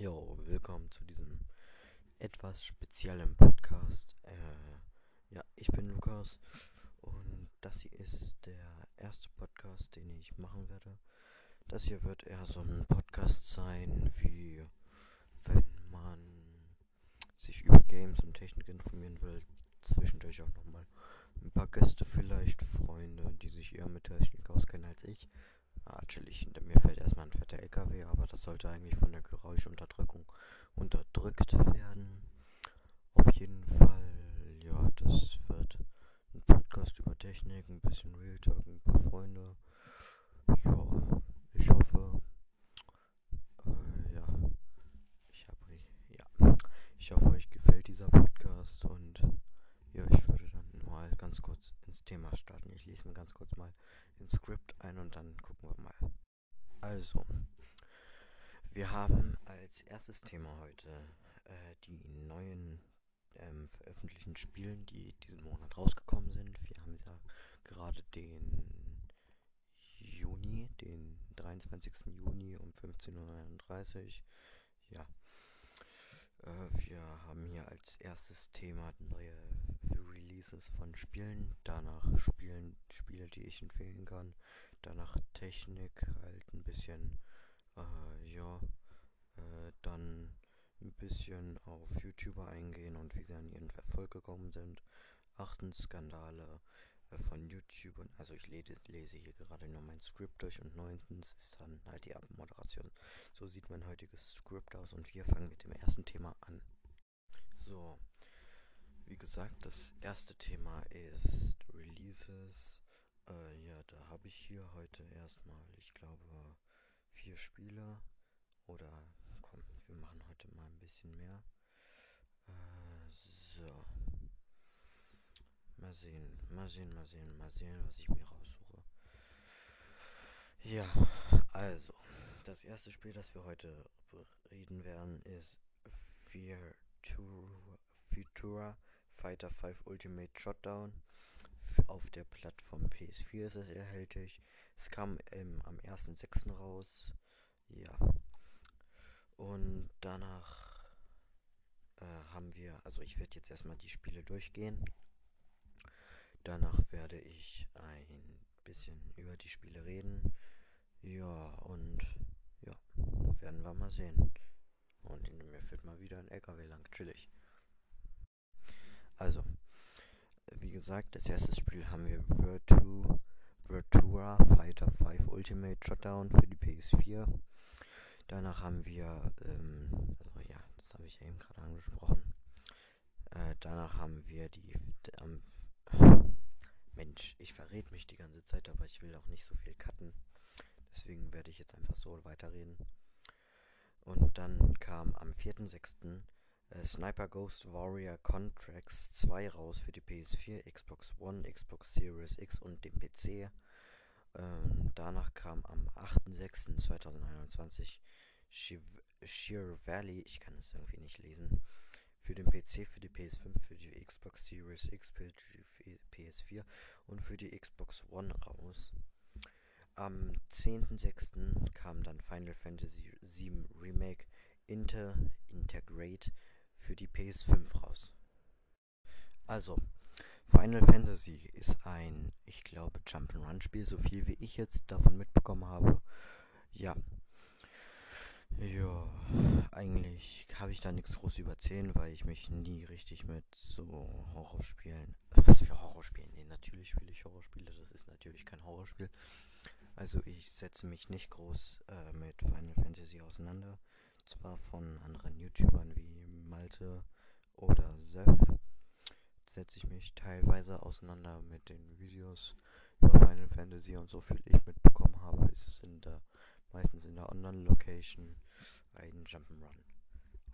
Jo, willkommen zu diesem etwas speziellen Podcast. Äh, ja, ich bin Lukas und das hier ist der erste Podcast, den ich machen werde. Das hier wird eher so ein Podcast sein, wie wenn man sich über Games und Technik informieren will. Zwischendurch auch nochmal ein paar Gäste vielleicht, Freunde, die sich eher mit Technik auskennen als ich. Ah, chillig, hinter mir fällt erstmal ein fetter LKW, aber das sollte eigentlich von der Geräuschunterdrückung unterdrückt werden. Auf jeden Fall, ja, das wird ein Podcast über Technik, ein bisschen Real Talk, ein paar Freunde. Ja, ich hoffe, äh, ja, ich habe, ja, ich hoffe, euch gefällt dieser Podcast und ja, ich würde dann mal ganz kurz ins Thema starten. Ich lese mir ganz kurz mal ins Skript ein und dann gucken wir mal. Also, wir haben als erstes Thema heute äh, die neuen ähm, veröffentlichten Spielen, die diesen Monat rausgekommen sind. Wir haben ja gerade den Juni, den 23. Juni um 15.39 Uhr. Ja. Äh, wir haben hier als erstes Thema neue Releases von Spielen, danach Spielen, Spiele, die ich empfehlen kann, danach Technik, halt ein bisschen, äh, ja, äh, dann ein bisschen auf YouTuber eingehen und wie sie an ihren Erfolg gekommen sind. Achtens Skandale von YouTubern, also ich lese, hier gerade nur mein Skript durch und neuntens ist dann halt die Abmoderation. So sieht mein heutiges Skript aus und wir fangen mit dem ersten Thema an. So, wie gesagt, das erste Thema ist Releases. Äh, ja, da habe ich hier heute erstmal, ich glaube, vier Spiele. Oder komm, wir machen heute mal ein bisschen mehr. Äh, so. Mal sehen, mal sehen, mal sehen, mal sehen, was ich mir raussuche. Ja, also, das erste Spiel, das wir heute reden werden, ist Futura Fighter 5 Ultimate Shotdown. Auf der Plattform PS4 ist es erhältlich. Es kam ähm, am 1.6. raus. Ja. Und danach äh, haben wir, also ich werde jetzt erstmal die Spiele durchgehen. Danach werde ich ein bisschen über die Spiele reden. Ja, und ja, werden wir mal sehen. Und in mir fährt mal wieder ein LKW lang, chillig. Also, wie gesagt, als erstes Spiel haben wir Virtu, Virtua Fighter 5 Ultimate Shutdown für die PS4. Danach haben wir, ähm, also ja, das habe ich eben gerade angesprochen. Äh, danach haben wir die, ähm, Mensch, ich verrät mich die ganze Zeit, aber ich will auch nicht so viel cutten. Deswegen werde ich jetzt einfach so weiterreden. Und dann kam am 4.6 äh, Sniper Ghost Warrior Contracts 2 raus für die PS4, Xbox One, Xbox Series X und den PC. Ähm, danach kam am 8.6.2021 Sheer Valley, ich kann es irgendwie nicht lesen, für den PC, für die PS5, für die Xbox Series X, für die PS4 und für die Xbox One raus. Am 10.06. kam dann Final Fantasy VII Remake Inter Integrate für die PS5 raus. Also, Final Fantasy ist ein, ich glaube, Jump'n'Run-Spiel, so viel wie ich jetzt davon mitbekommen habe. Ja. Ja, eigentlich habe ich da nichts groß überzählen, weil ich mich nie richtig mit so Horrorspielen. Was für Horrorspielen? Nee, natürlich spiele ich Horrorspiele, das ist natürlich kein Horrorspiel. Also ich setze mich nicht groß äh, mit Final Fantasy auseinander. Zwar von anderen YouTubern wie Malte oder Seth setze ich mich teilweise auseinander mit den Videos über Final Fantasy und so viel ich mitbekommen habe, ist es in der, meistens in der Online-Location ein Jump'n'Run.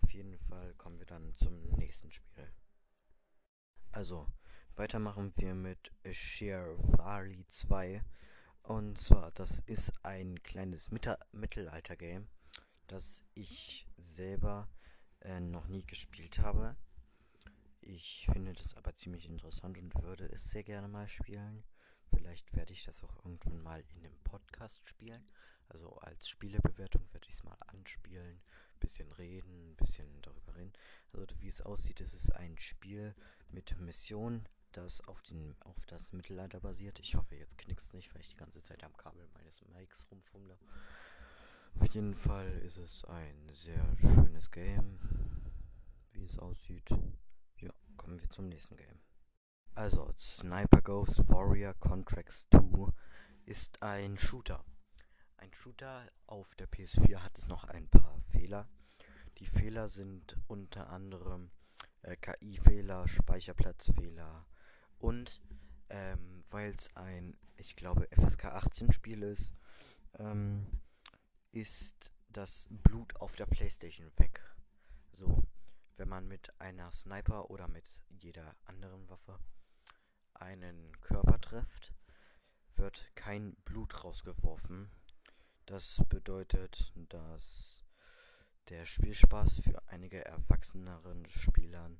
Auf jeden Fall kommen wir dann zum nächsten Spiel. Also, weitermachen wir mit Sheer Valley 2. Und zwar, das ist ein kleines Mittelalter-Game das ich selber äh, noch nie gespielt habe. Ich finde das aber ziemlich interessant und würde es sehr gerne mal spielen. Vielleicht werde ich das auch irgendwann mal in einem Podcast spielen. Also als Spielebewertung werde ich es mal anspielen. bisschen reden, bisschen darüber reden. Also wie es aussieht, ist es ein Spiel mit Missionen, das auf, den, auf das Mittelalter basiert. Ich hoffe, jetzt knickst nicht, weil ich die ganze Zeit am Kabel meines Mikes rumfummle. Auf jeden Fall ist es ein sehr schönes Game, wie es aussieht. Ja, kommen wir zum nächsten Game. Also, Sniper Ghost Warrior Contracts 2 ist ein Shooter. Ein Shooter auf der PS4 hat es noch ein paar Fehler. Die Fehler sind unter anderem äh, KI-Fehler, Speicherplatzfehler und ähm, weil es ein, ich glaube, FSK 18 Spiel ist, ähm, ist das Blut auf der Playstation weg. So, wenn man mit einer Sniper oder mit jeder anderen Waffe einen Körper trifft, wird kein Blut rausgeworfen. Das bedeutet, dass der Spielspaß für einige erwachseneren Spielern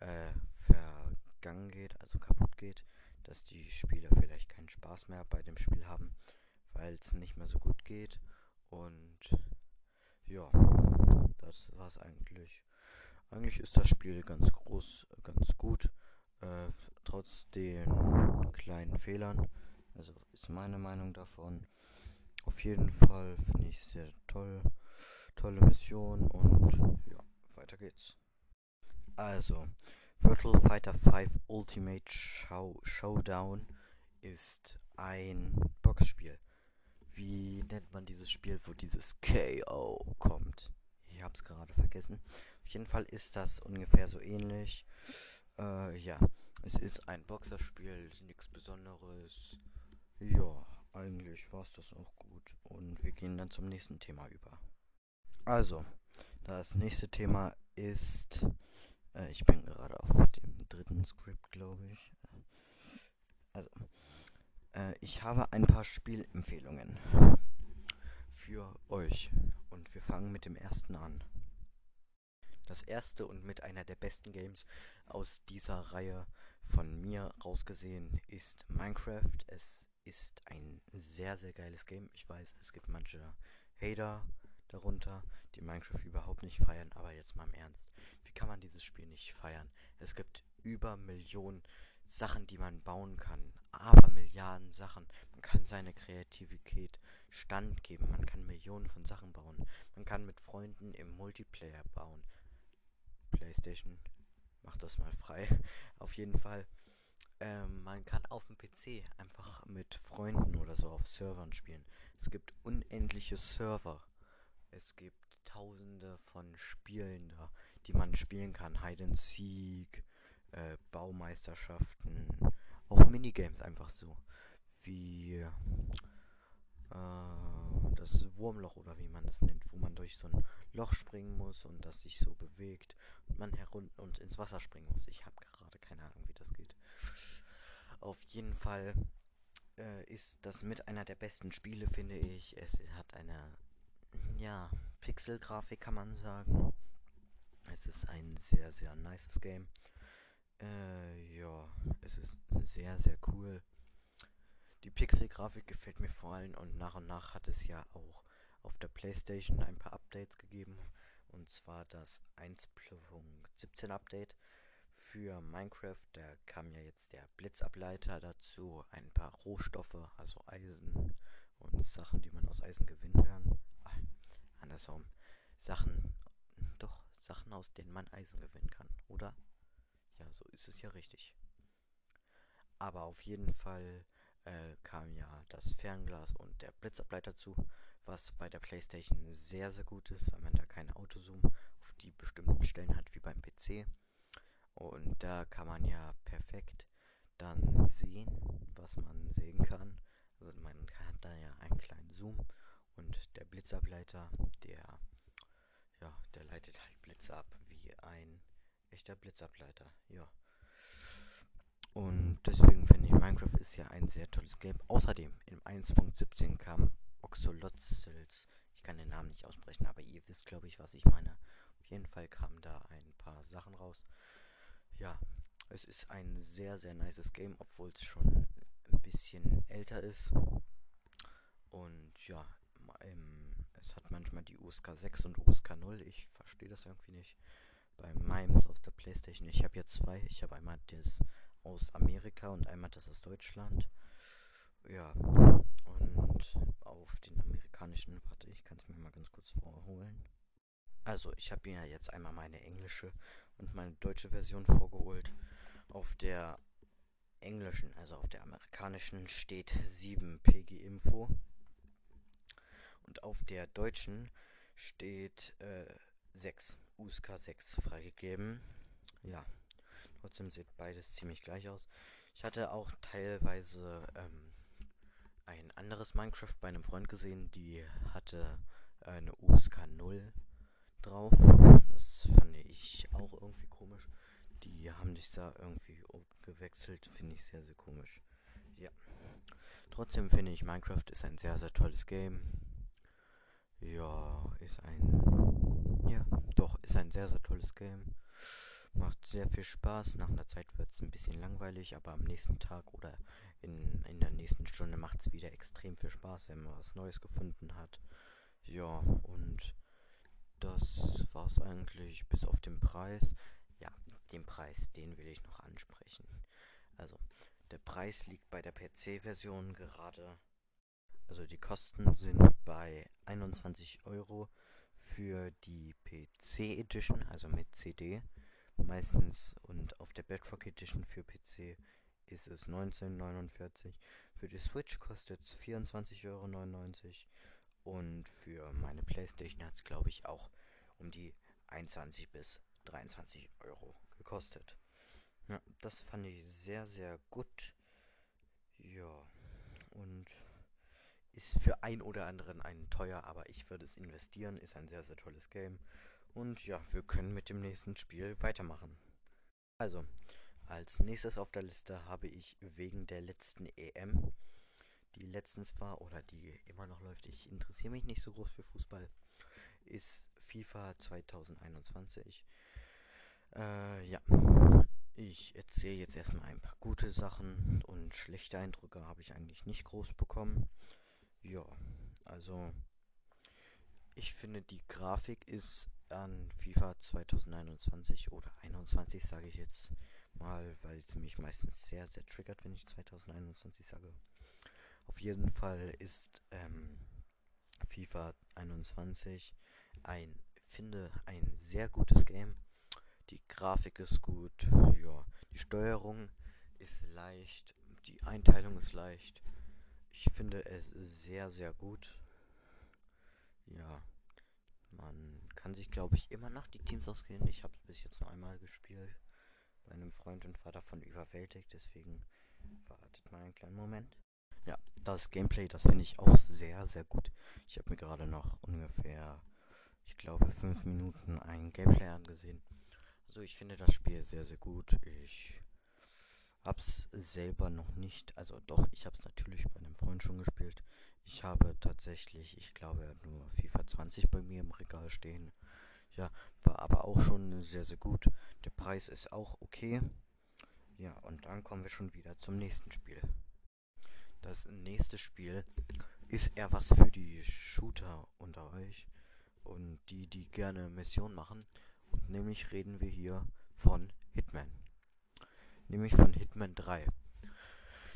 äh, vergangen geht, also kaputt geht, dass die Spieler vielleicht keinen Spaß mehr bei dem Spiel haben, weil es nicht mehr so gut geht. Und ja, das war's eigentlich. Eigentlich ist das Spiel ganz groß, ganz gut, äh, trotz den kleinen Fehlern. Also ist meine Meinung davon. Auf jeden Fall finde ich sehr toll. Tolle Mission und ja, weiter geht's. Also, Virtual Fighter 5 Ultimate Show Showdown ist ein Boxspiel. Wie nennt man dieses Spiel, wo dieses KO kommt? Ich hab's gerade vergessen. Auf jeden Fall ist das ungefähr so ähnlich. Äh, ja, es ist ein Boxerspiel, nichts Besonderes. Ja, eigentlich war es das auch gut. Und wir gehen dann zum nächsten Thema über. Also, das nächste Thema ist. Äh, ich bin gerade auf dem dritten Skript, glaube ich. Also, äh, ich habe ein paar Spielempfehlungen für euch. Und wir fangen mit dem ersten an. Das erste und mit einer der besten Games aus dieser Reihe von mir rausgesehen ist Minecraft. Es ist ein sehr, sehr geiles Game. Ich weiß, es gibt manche Hater darunter, die Minecraft überhaupt nicht feiern, aber jetzt mal im Ernst. Wie kann man dieses Spiel nicht feiern? Es gibt über Millionen Sachen, die man bauen kann. Aber Milliarden Sachen. Man kann seine Kreativität Stand geben. Man kann Millionen von Sachen bauen. Man kann mit Freunden im Multiplayer bauen. PlayStation, macht das mal frei. Auf jeden Fall. Ähm, man kann auf dem PC einfach mit Freunden oder so auf Servern spielen. Es gibt unendliche Server. Es gibt tausende von Spielen da, die man spielen kann. Hide and Seek, äh, Baumeisterschaften, auch Minigames einfach so. Wie äh, das Wurmloch oder wie man das nennt, wo man durch so ein Loch springen muss und das sich so bewegt und man herunter und ins Wasser springen muss. Ich habe gerade keine Ahnung, wie das geht. Auf jeden Fall äh, ist das mit einer der besten Spiele, finde ich. Es hat eine ja, Pixel-Grafik kann man sagen. Es ist ein sehr, sehr nices Game. Äh, ja, es ist sehr, sehr cool. Die Pixel-Grafik gefällt mir vor allem und nach und nach hat es ja auch auf der Playstation ein paar Updates gegeben. Und zwar das 1.17 Update für Minecraft. Da kam ja jetzt der Blitzableiter dazu, ein paar Rohstoffe, also Eisen und Sachen, die man aus Eisen gewinnen kann andersrum. Sachen, doch, Sachen, aus denen man Eisen gewinnen kann, oder? Ja, so ist es ja richtig. Aber auf jeden Fall äh, kam ja das Fernglas und der Blitzableiter zu, was bei der Playstation sehr, sehr gut ist, weil man da keinen Autozoom auf die bestimmten Stellen hat wie beim PC. Und da kann man ja perfekt dann sehen, was man sehen kann. Also man hat da ja einen kleinen Zoom und der Blitzableiter, der, ja, der leitet halt Blitze ab wie ein echter Blitzableiter, ja. Und deswegen finde ich, Minecraft ist ja ein sehr tolles Game. Außerdem, im 1.17 kam Oxolotzels. Ich kann den Namen nicht aussprechen, aber ihr wisst, glaube ich, was ich meine. Auf jeden Fall kamen da ein paar Sachen raus. Ja, es ist ein sehr, sehr nices Game, obwohl es schon ein bisschen älter ist. Und ja, im es hat manchmal die USK 6 und USK 0. Ich verstehe das irgendwie nicht. Bei Mimes auf der Playstation. Ich habe hier zwei. Ich habe einmal das aus Amerika und einmal das aus Deutschland. Ja. Und auf den amerikanischen, warte, ich kann es mir mal ganz kurz vorholen. Also, ich habe mir jetzt einmal meine englische und meine deutsche Version vorgeholt. Auf der englischen, also auf der amerikanischen, steht 7 PG Info. Und auf der deutschen steht äh, 6, USK 6 freigegeben. Ja, trotzdem sieht beides ziemlich gleich aus. Ich hatte auch teilweise ähm, ein anderes Minecraft bei einem Freund gesehen, die hatte eine USK 0 drauf. Das fand ich auch irgendwie komisch. Die haben sich da irgendwie gewechselt, finde ich sehr, sehr komisch. Ja. Trotzdem finde ich, Minecraft ist ein sehr, sehr tolles Game. Ja, ist ein. Ja, doch, ist ein sehr, sehr tolles Game. Macht sehr viel Spaß. Nach einer Zeit wird es ein bisschen langweilig, aber am nächsten Tag oder in, in der nächsten Stunde macht es wieder extrem viel Spaß, wenn man was Neues gefunden hat. Ja, und das war's eigentlich bis auf den Preis. Ja, den Preis, den will ich noch ansprechen. Also, der Preis liegt bei der PC-Version gerade also die Kosten sind bei 21 Euro für die PC Edition, also mit CD meistens und auf der Bedrock Edition für PC ist es 19,49. Für die Switch kostet es 24,99 Euro und für meine Playstation hat es glaube ich auch um die 21 bis 23 Euro gekostet. Ja, das fand ich sehr, sehr gut. Ja, und ist für ein oder anderen ein teuer, aber ich würde es investieren. Ist ein sehr, sehr tolles Game. Und ja, wir können mit dem nächsten Spiel weitermachen. Also, als nächstes auf der Liste habe ich wegen der letzten EM, die letztens war oder die immer noch läuft, ich interessiere mich nicht so groß für Fußball, ist FIFA 2021. Äh, ja. Ich erzähle jetzt erstmal ein paar gute Sachen und schlechte Eindrücke habe ich eigentlich nicht groß bekommen. Ja, also ich finde die Grafik ist an FIFA 2021 oder 21 sage ich jetzt mal, weil es mich meistens sehr, sehr triggert, wenn ich 2021 sage. Auf jeden Fall ist ähm, FIFA 21 ein, finde, ein sehr gutes Game. Die Grafik ist gut, ja, die Steuerung ist leicht, die Einteilung ist leicht. Ich finde es sehr, sehr gut. Ja, man kann sich, glaube ich, immer noch die Teams ausgehen. Ich habe es bis jetzt nur einmal gespielt. Bei einem Freund und war davon überwältigt. Deswegen wartet mal einen kleinen Moment. Ja, das Gameplay, das finde ich auch sehr, sehr gut. Ich habe mir gerade noch ungefähr, ich glaube, fünf Minuten ein Gameplay angesehen. Also ich finde das Spiel sehr, sehr gut. Ich Hab's selber noch nicht, also doch, ich hab's natürlich bei einem Freund schon gespielt. Ich habe tatsächlich, ich glaube, nur FIFA 20 bei mir im Regal stehen. Ja, war aber auch schon sehr, sehr gut. Der Preis ist auch okay. Ja, und dann kommen wir schon wieder zum nächsten Spiel. Das nächste Spiel ist eher was für die Shooter unter euch und die, die gerne Mission machen. Und nämlich reden wir hier von Hitman nämlich von Hitman 3.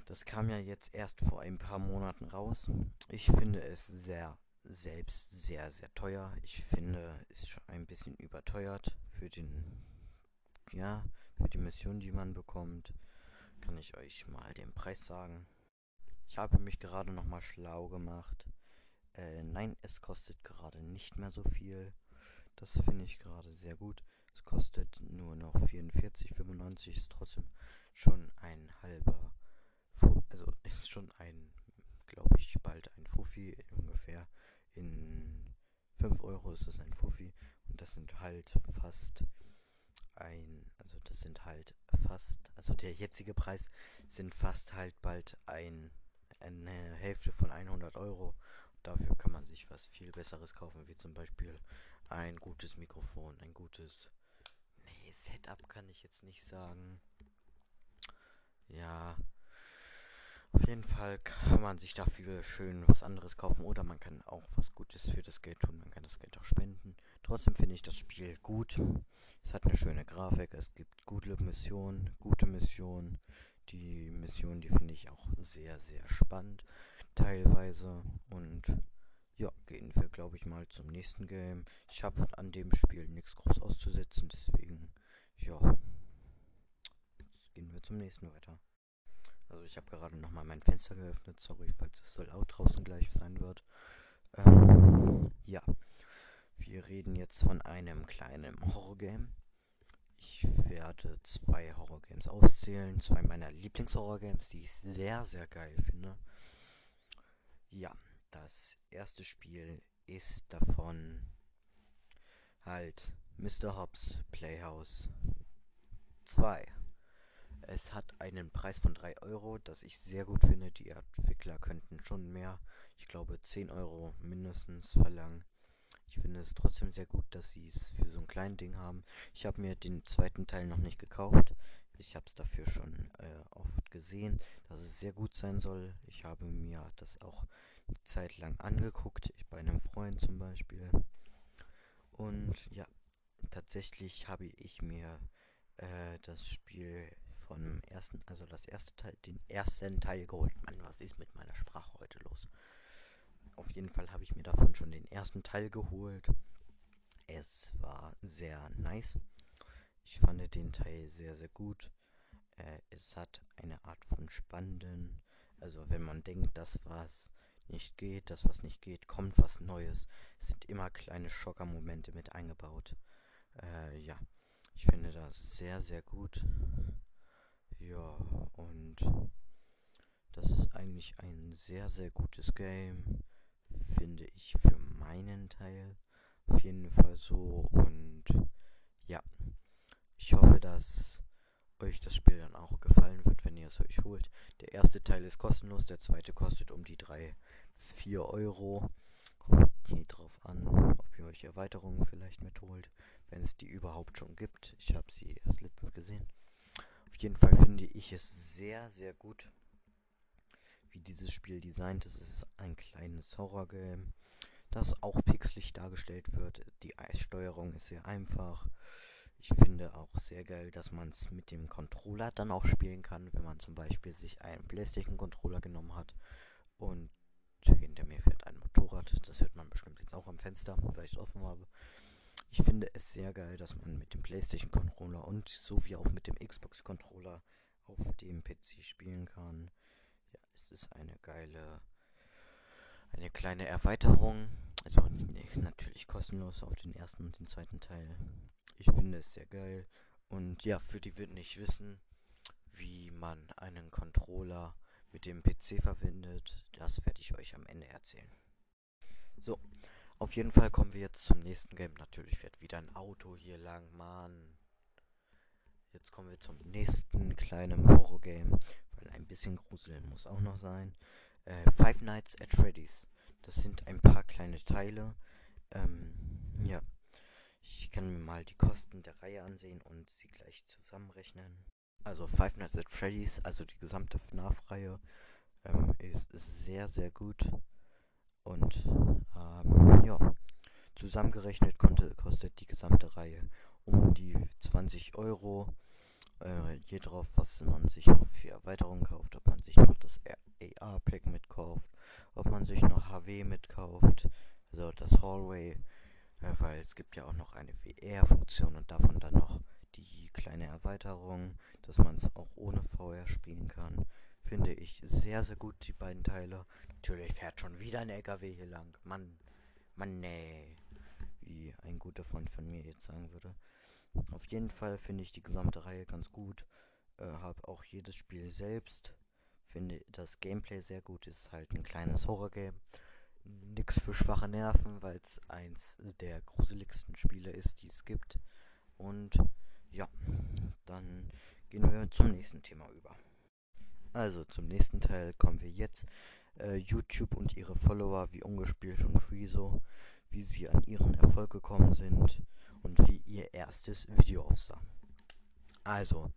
Das kam ja jetzt erst vor ein paar Monaten raus. Ich finde es sehr selbst sehr, sehr teuer. Ich finde, es schon ein bisschen überteuert für den, ja, für die Mission, die man bekommt. Kann ich euch mal den Preis sagen. Ich habe mich gerade noch mal schlau gemacht. Äh, nein, es kostet gerade nicht mehr so viel. Das finde ich gerade sehr gut. Es kostet nur noch 44,95, ist trotzdem schon ein halber, Fu also ist schon ein, glaube ich, bald ein Fuffi ungefähr. In 5 Euro ist es ein Fuffi und das sind halt fast ein, also das sind halt fast, also der jetzige Preis sind fast halt bald ein, eine Hälfte von 100 Euro. Dafür kann man sich was viel Besseres kaufen, wie zum Beispiel ein gutes Mikrofon, ein gutes Setup kann ich jetzt nicht sagen. Ja. Auf jeden Fall kann man sich dafür schön was anderes kaufen oder man kann auch was Gutes für das Geld tun. Man kann das Geld auch spenden. Trotzdem finde ich das Spiel gut. Es hat eine schöne Grafik, es gibt gute Missionen, gute Missionen. Die Missionen, die finde ich auch sehr, sehr spannend teilweise. Und ja, gehen wir, glaube ich, mal zum nächsten Game. Ich habe an dem Spiel nichts groß auszusetzen, deswegen, ja. Jetzt gehen wir zum nächsten weiter. Also ich habe gerade nochmal mein Fenster geöffnet. Sorry, falls es so laut draußen gleich sein wird. Ähm, ja. Wir reden jetzt von einem kleinen Horrorgame. Ich werde zwei Horrorgames auszählen. Zwei meiner Lieblingshorrorgames, die ich sehr, sehr geil finde. Ja, das erste Spiel ist davon halt Mr. Hobbs Playhouse 2. Es hat einen Preis von 3 Euro, das ich sehr gut finde. Die Entwickler könnten schon mehr, ich glaube 10 Euro mindestens verlangen. Ich finde es trotzdem sehr gut, dass sie es für so ein kleines Ding haben. Ich habe mir den zweiten Teil noch nicht gekauft. Ich habe es dafür schon äh, oft gesehen, dass es sehr gut sein soll. Ich habe mir das auch eine Zeit lang angeguckt, bei einem Freund zum Beispiel. Und ja, tatsächlich habe ich mir äh, das Spiel von ersten, also das erste Teil, den ersten Teil geholt. Mann, was ist mit meiner Sprache heute los? Auf jeden Fall habe ich mir davon schon den ersten Teil geholt. Es war sehr nice. Ich fand den Teil sehr, sehr gut. Äh, es hat eine Art von spannenden, also wenn man denkt, dass was nicht geht, dass was nicht geht, kommt was Neues. Es sind immer kleine Schockermomente mit eingebaut. Äh, ja, ich finde das sehr, sehr gut. Ja, und das ist eigentlich ein sehr, sehr gutes Game, finde ich für meinen Teil auf jeden Fall so. Und ja, ich hoffe, dass euch das Spiel dann auch gefallen wird, wenn ihr es euch holt. Der erste Teil ist kostenlos, der zweite kostet um die 3 bis 4 Euro. Kommt hier drauf an, ob ihr euch Erweiterungen vielleicht mitholt, wenn es die überhaupt schon gibt. Ich habe sie erst letztens gesehen. Auf jeden Fall finde ich es sehr, sehr gut, wie dieses Spiel designt ist. Es ist ein kleines Horrorgame, das auch pixelig dargestellt wird. Die Eissteuerung ist sehr einfach. Ich finde auch sehr geil, dass man es mit dem Controller dann auch spielen kann, wenn man zum Beispiel sich einen PlayStation-Controller genommen hat und hinter mir fährt ein Motorrad. Das hört man bestimmt jetzt auch am Fenster, weil ich es offen habe. Ich finde es sehr geil, dass man mit dem PlayStation Controller und so wie auch mit dem Xbox Controller auf dem PC spielen kann. Es ist eine geile, eine kleine Erweiterung. Also natürlich kostenlos auf den ersten und den zweiten Teil. Ich finde es sehr geil. Und ja, für die wird nicht wissen, wie man einen Controller mit dem PC verwendet, das werde ich euch am Ende erzählen. So, auf jeden Fall kommen wir jetzt zum nächsten Game. Natürlich fährt wieder ein Auto hier lang, Mann. Jetzt kommen wir zum nächsten kleinen Horror-Game, ein bisschen gruseln muss auch noch sein. Äh, Five Nights at Freddy's. Das sind ein paar kleine Teile. Ähm, ja. Ich kann mir mal die Kosten der Reihe ansehen und sie gleich zusammenrechnen. Also Five Nights at Freddy's, also die gesamte FNAF-Reihe, ähm, ist, ist sehr, sehr gut. Und ähm, ja, zusammengerechnet konnte, kostet die gesamte Reihe um die 20 Euro. Äh, je drauf, was man sich noch für Erweiterungen kauft, ob man sich noch das AR-Pack mitkauft, ob man sich noch HW mitkauft, also das Hallway, äh, weil es gibt ja auch noch eine VR-Funktion und davon dann noch die kleine Erweiterung, dass man es auch ohne VR spielen kann finde ich sehr, sehr gut, die beiden Teile. Natürlich fährt schon wieder ein LKW hier lang. Mann, Mann, nee. Wie ein guter Freund von mir jetzt sagen würde. Auf jeden Fall finde ich die gesamte Reihe ganz gut. Äh, habe auch jedes Spiel selbst. Finde das Gameplay sehr gut. Ist halt ein kleines Horror-Game. Nix für schwache Nerven, weil es eins der gruseligsten Spiele ist, die es gibt. Und ja, dann gehen wir zum nächsten Thema über. Also zum nächsten Teil kommen wir jetzt. Äh, YouTube und ihre Follower wie Ungespielt und Rezo, wie sie an ihren Erfolg gekommen sind und wie ihr erstes Video aussah. Also,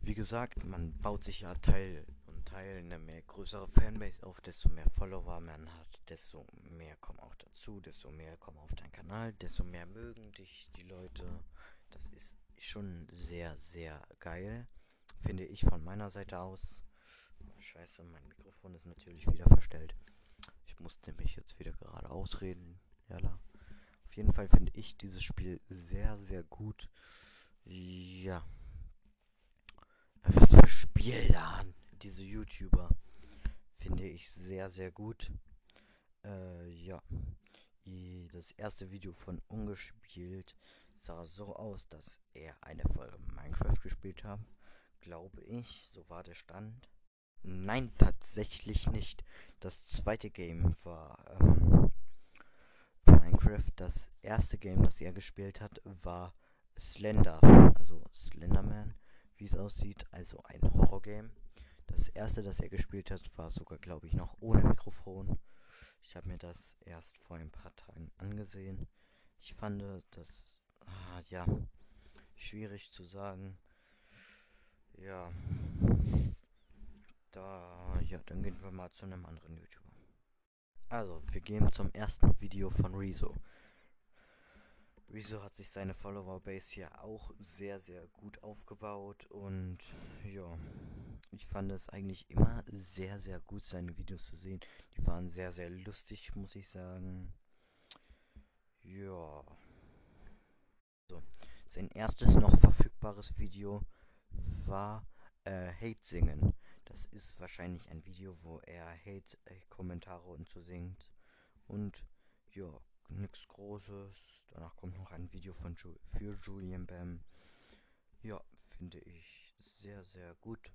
wie gesagt, man baut sich ja Teil und Teil eine mehr größere Fanbase auf, desto mehr Follower man hat, desto mehr kommen auch dazu, desto mehr kommen auf deinen Kanal, desto mehr mögen dich die Leute. Das ist schon sehr, sehr geil, finde ich von meiner Seite aus. Scheiße, mein Mikrofon ist natürlich wieder verstellt. Ich musste mich jetzt wieder gerade ausreden. Jalla. Jeden Fall finde ich dieses Spiel sehr, sehr gut. Ja. Was für Spiel da diese YouTuber. Finde ich sehr, sehr gut. Äh, ja. Das erste Video von Ungespielt sah so aus, dass er eine Folge Minecraft gespielt hat. Glaube ich, so war der Stand. Nein, tatsächlich nicht. Das zweite Game war ähm, Minecraft. Das erste Game, das er gespielt hat, war Slender. Also Slenderman, wie es aussieht. Also ein Horrorgame. Das erste, das er gespielt hat, war sogar, glaube ich, noch ohne Mikrofon. Ich habe mir das erst vor ein paar Tagen angesehen. Ich fand das, ah, ja, schwierig zu sagen. Ja. Da, ja, dann gehen wir mal zu einem anderen YouTuber. Also, wir gehen zum ersten Video von Rezo. Rezo hat sich seine Follower-Base hier auch sehr, sehr gut aufgebaut und ja, ich fand es eigentlich immer sehr, sehr gut, seine Videos zu sehen. Die waren sehr, sehr lustig, muss ich sagen. Ja. So, sein erstes noch verfügbares Video war äh, Hate singen. Das ist wahrscheinlich ein Video, wo er Hate-Kommentare und so singt. Und ja, nichts Großes. Danach kommt noch ein Video von Ju für Julian Bam. Ja, finde ich sehr, sehr gut.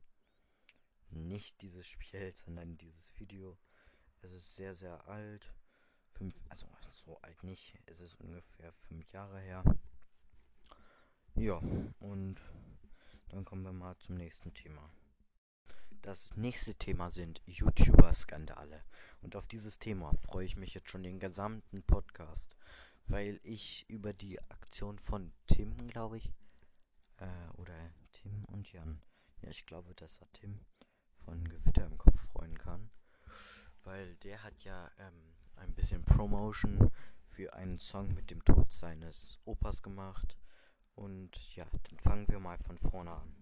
Nicht dieses Spiel, sondern dieses Video. Es ist sehr, sehr alt. Fünf, also so alt nicht. Es ist ungefähr fünf Jahre her. Ja, und dann kommen wir mal zum nächsten Thema. Das nächste Thema sind YouTuber-Skandale. Und auf dieses Thema freue ich mich jetzt schon den gesamten Podcast, weil ich über die Aktion von Tim, glaube ich, äh, oder Tim und Jan, ja, ich glaube, das war Tim von Gewitter im Kopf freuen kann, weil der hat ja ähm, ein bisschen Promotion für einen Song mit dem Tod seines Opas gemacht. Und ja, dann fangen wir mal von vorne an.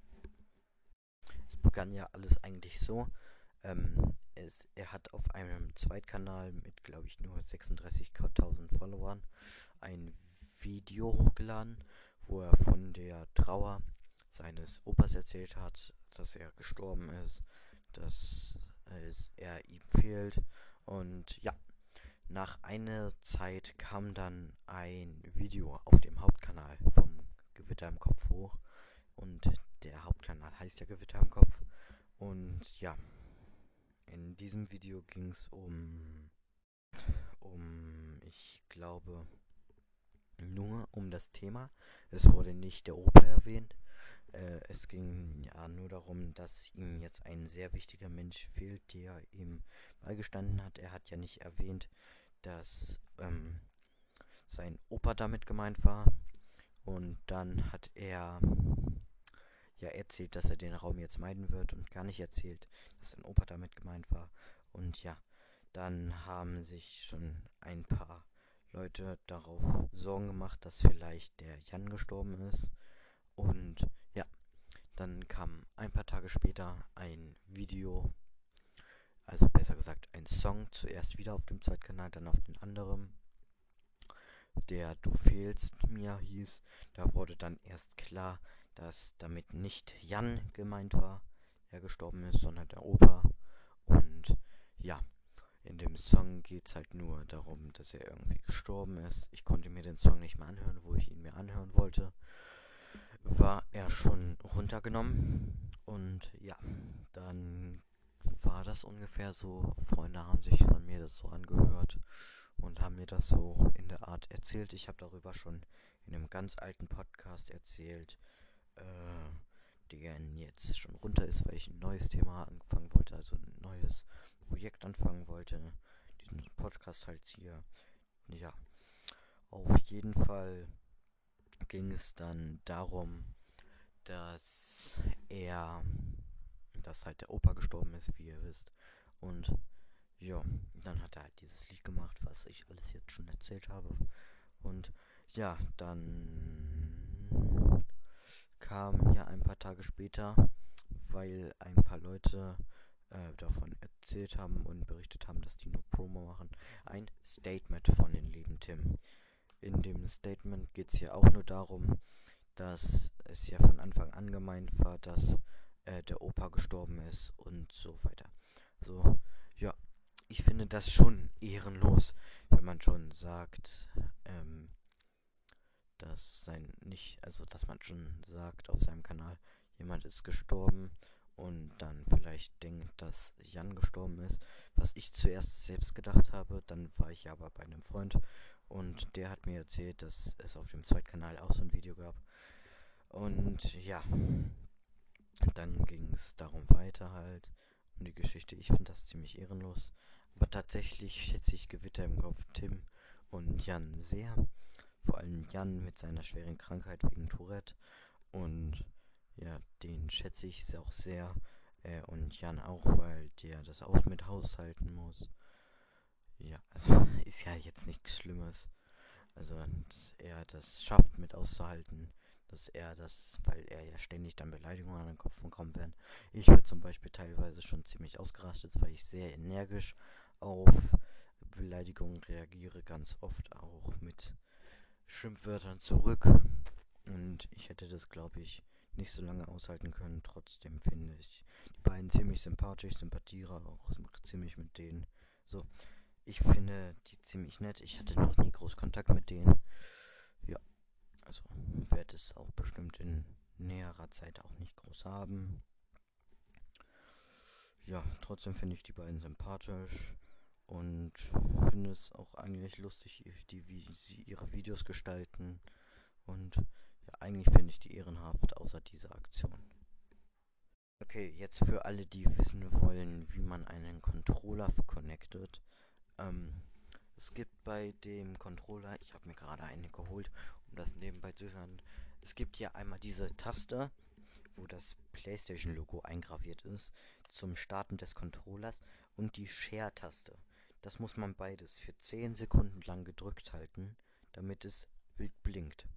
Es begann ja alles eigentlich so. Ähm, es, er hat auf einem Zweitkanal mit, glaube ich, nur 36.000 Followern ein Video hochgeladen, wo er von der Trauer seines Opas erzählt hat, dass er gestorben ist, dass es er ihm fehlt. Und ja, nach einer Zeit kam dann ein Video auf dem Hauptkanal vom Gewitter im Kopf hoch. Und der Hauptkanal heißt ja Gewitter im Kopf. Und ja, in diesem Video ging es um, um, ich glaube, nur um das Thema. Es wurde nicht der Opa erwähnt. Äh, es ging ja nur darum, dass ihm jetzt ein sehr wichtiger Mensch fehlt, der ihm beigestanden hat. Er hat ja nicht erwähnt, dass ähm, sein Opa damit gemeint war. Und dann hat er ja erzählt, dass er den Raum jetzt meiden wird und gar nicht erzählt, dass sein Opa damit gemeint war. Und ja, dann haben sich schon ein paar Leute darauf Sorgen gemacht, dass vielleicht der Jan gestorben ist. Und ja, dann kam ein paar Tage später ein Video, also besser gesagt ein Song, zuerst wieder auf dem Zweitkanal, dann auf den anderen, der Du fehlst mir hieß. Da wurde dann erst klar, dass damit nicht Jan gemeint war, der gestorben ist, sondern der Opa. Und ja, in dem Song geht es halt nur darum, dass er irgendwie gestorben ist. Ich konnte mir den Song nicht mehr anhören, wo ich ihn mir anhören wollte. War er schon runtergenommen. Und ja, dann war das ungefähr so. Freunde haben sich von mir das so angehört und haben mir das so in der Art erzählt. Ich habe darüber schon in einem ganz alten Podcast erzählt äh, der jetzt schon runter ist, weil ich ein neues Thema anfangen wollte, also ein neues Projekt anfangen wollte. Diesen Podcast halt hier. Ja, auf jeden Fall ging es dann darum, dass er dass halt der Opa gestorben ist, wie ihr wisst. Und ja, dann hat er halt dieses Lied gemacht, was ich alles jetzt schon erzählt habe. Und ja, dann kam ja ein paar Tage später, weil ein paar Leute äh, davon erzählt haben und berichtet haben, dass die nur Promo machen, ein Statement von den lieben Tim. In dem Statement geht es ja auch nur darum, dass es ja von Anfang an gemeint war, dass äh, der Opa gestorben ist und so weiter. So, ja, ich finde das schon ehrenlos, wenn man schon sagt, ähm, dass sein nicht, also dass man schon sagt auf seinem Kanal, jemand ist gestorben und dann vielleicht denkt, dass Jan gestorben ist, was ich zuerst selbst gedacht habe, dann war ich aber bei einem Freund und der hat mir erzählt, dass es auf dem Zweitkanal auch so ein Video gab. Und ja, dann ging es darum weiter halt um die Geschichte. Ich finde das ziemlich ehrenlos. Aber tatsächlich schätze ich Gewitter im Kopf Tim und Jan sehr. Vor allem Jan mit seiner schweren Krankheit wegen Tourette. Und ja, den schätze ich auch sehr. Äh, und Jan auch, weil der das auch mit haushalten muss. Ja, also ist ja jetzt nichts Schlimmes. Also, dass er das schafft mit auszuhalten, dass er das, weil er ja ständig dann Beleidigungen an den Kopf bekommen werden. Ich werde zum Beispiel teilweise schon ziemlich ausgerastet, weil ich sehr energisch auf Beleidigungen reagiere, ganz oft auch mit Schimpfwörtern zurück. Und ich hätte das, glaube ich, nicht so lange aushalten können. Trotzdem finde ich die beiden ziemlich sympathisch, sympathiere auch ziemlich mit denen. So, ich finde die ziemlich nett. Ich hatte noch nie groß Kontakt mit denen. Ja, also werde es auch bestimmt in näherer Zeit auch nicht groß haben. Ja, trotzdem finde ich die beiden sympathisch und finde es auch eigentlich lustig, die, wie sie ihre Videos gestalten. Und ja, eigentlich finde ich die ehrenhaft, außer dieser Aktion. Okay, jetzt für alle, die wissen wollen, wie man einen Controller connectet. Ähm, es gibt bei dem Controller, ich habe mir gerade eine geholt, um das nebenbei zu hören. Es gibt hier einmal diese Taste, wo das PlayStation-Logo eingraviert ist, zum Starten des Controllers und die Share-Taste. Das muss man beides für 10 Sekunden lang gedrückt halten, damit es wild blinkt.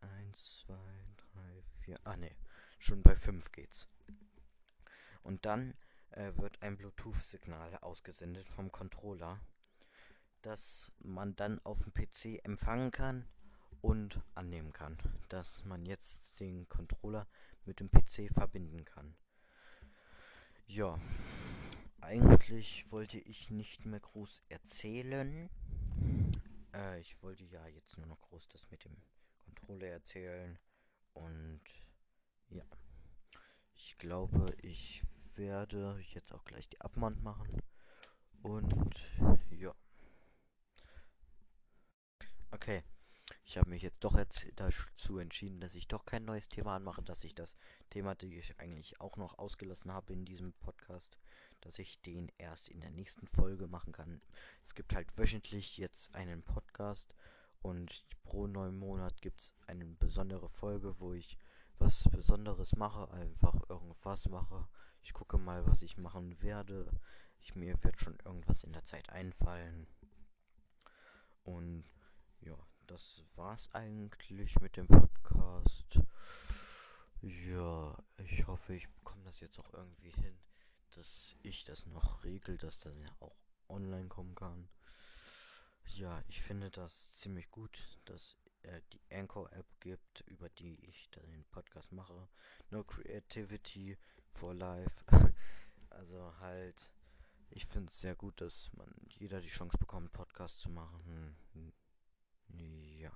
1, 2, 3, 4. Ah ne, schon bei 5 geht's. Und dann äh, wird ein Bluetooth-Signal ausgesendet vom Controller, das man dann auf dem PC empfangen kann und annehmen kann, dass man jetzt den Controller mit dem PC verbinden kann. Ja, eigentlich wollte ich nicht mehr groß erzählen. Äh, ich wollte ja jetzt nur noch groß das mit dem Controller erzählen. Und ja, ich glaube, ich werde jetzt auch gleich die Abmand machen. Und ja. Okay. Ich habe mich jetzt doch dazu entschieden, dass ich doch kein neues Thema anmache, dass ich das Thema, das ich eigentlich auch noch ausgelassen habe in diesem Podcast, dass ich den erst in der nächsten Folge machen kann. Es gibt halt wöchentlich jetzt einen Podcast und pro neuen Monat gibt es eine besondere Folge, wo ich was Besonderes mache, einfach irgendwas mache. Ich gucke mal, was ich machen werde. Ich, mir wird schon irgendwas in der Zeit einfallen. Und ja, das war's eigentlich mit dem Podcast. Ja, ich hoffe, ich bekomme das jetzt auch irgendwie hin, dass ich das noch regel, dass das ja auch online kommen kann. Ja, ich finde das ziemlich gut, dass äh, die Anchor-App gibt, über die ich den Podcast mache. No Creativity for Life. also halt, ich finde es sehr gut, dass man jeder die Chance bekommt, Podcast zu machen. Ja.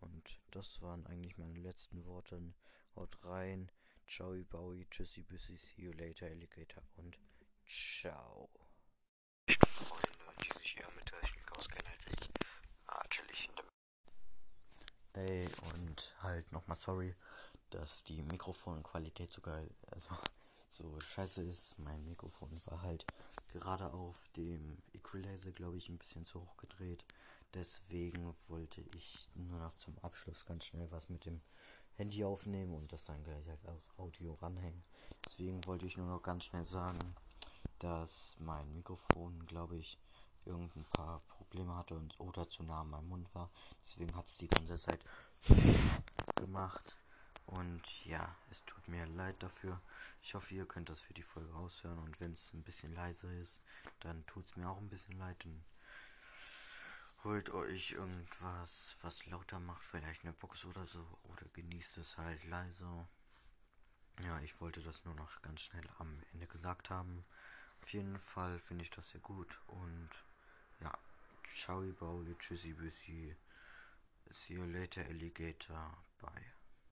Und das waren eigentlich meine letzten Worte. Haut rein. Ciao, Bowie, tschüssi, bissi, see you later, Alligator und ciao. Ey, und halt nochmal sorry, dass die Mikrofonqualität so geil, also so scheiße ist. Mein Mikrofon war halt gerade auf dem Equalizer, glaube ich, ein bisschen zu hoch gedreht. Deswegen wollte ich nur noch zum Abschluss ganz schnell was mit dem Handy aufnehmen und das dann gleich als Audio ranhängen. Deswegen wollte ich nur noch ganz schnell sagen, dass mein Mikrofon, glaube ich, irgendein paar Probleme hatte und oder zu nah an meinem Mund war. Deswegen hat es die ganze Zeit gemacht. Und ja, es tut mir leid dafür. Ich hoffe, ihr könnt das für die Folge raushören. Und wenn es ein bisschen leiser ist, dann tut es mir auch ein bisschen leid. Dann holt euch irgendwas, was lauter macht, vielleicht eine Box oder so. Oder genießt es halt leise. Ja, ich wollte das nur noch ganz schnell am Ende gesagt haben. Auf jeden Fall finde ich das sehr gut. Und ja, ciao, bau, tschüssi, büssi. See you later, Alligator. Bye.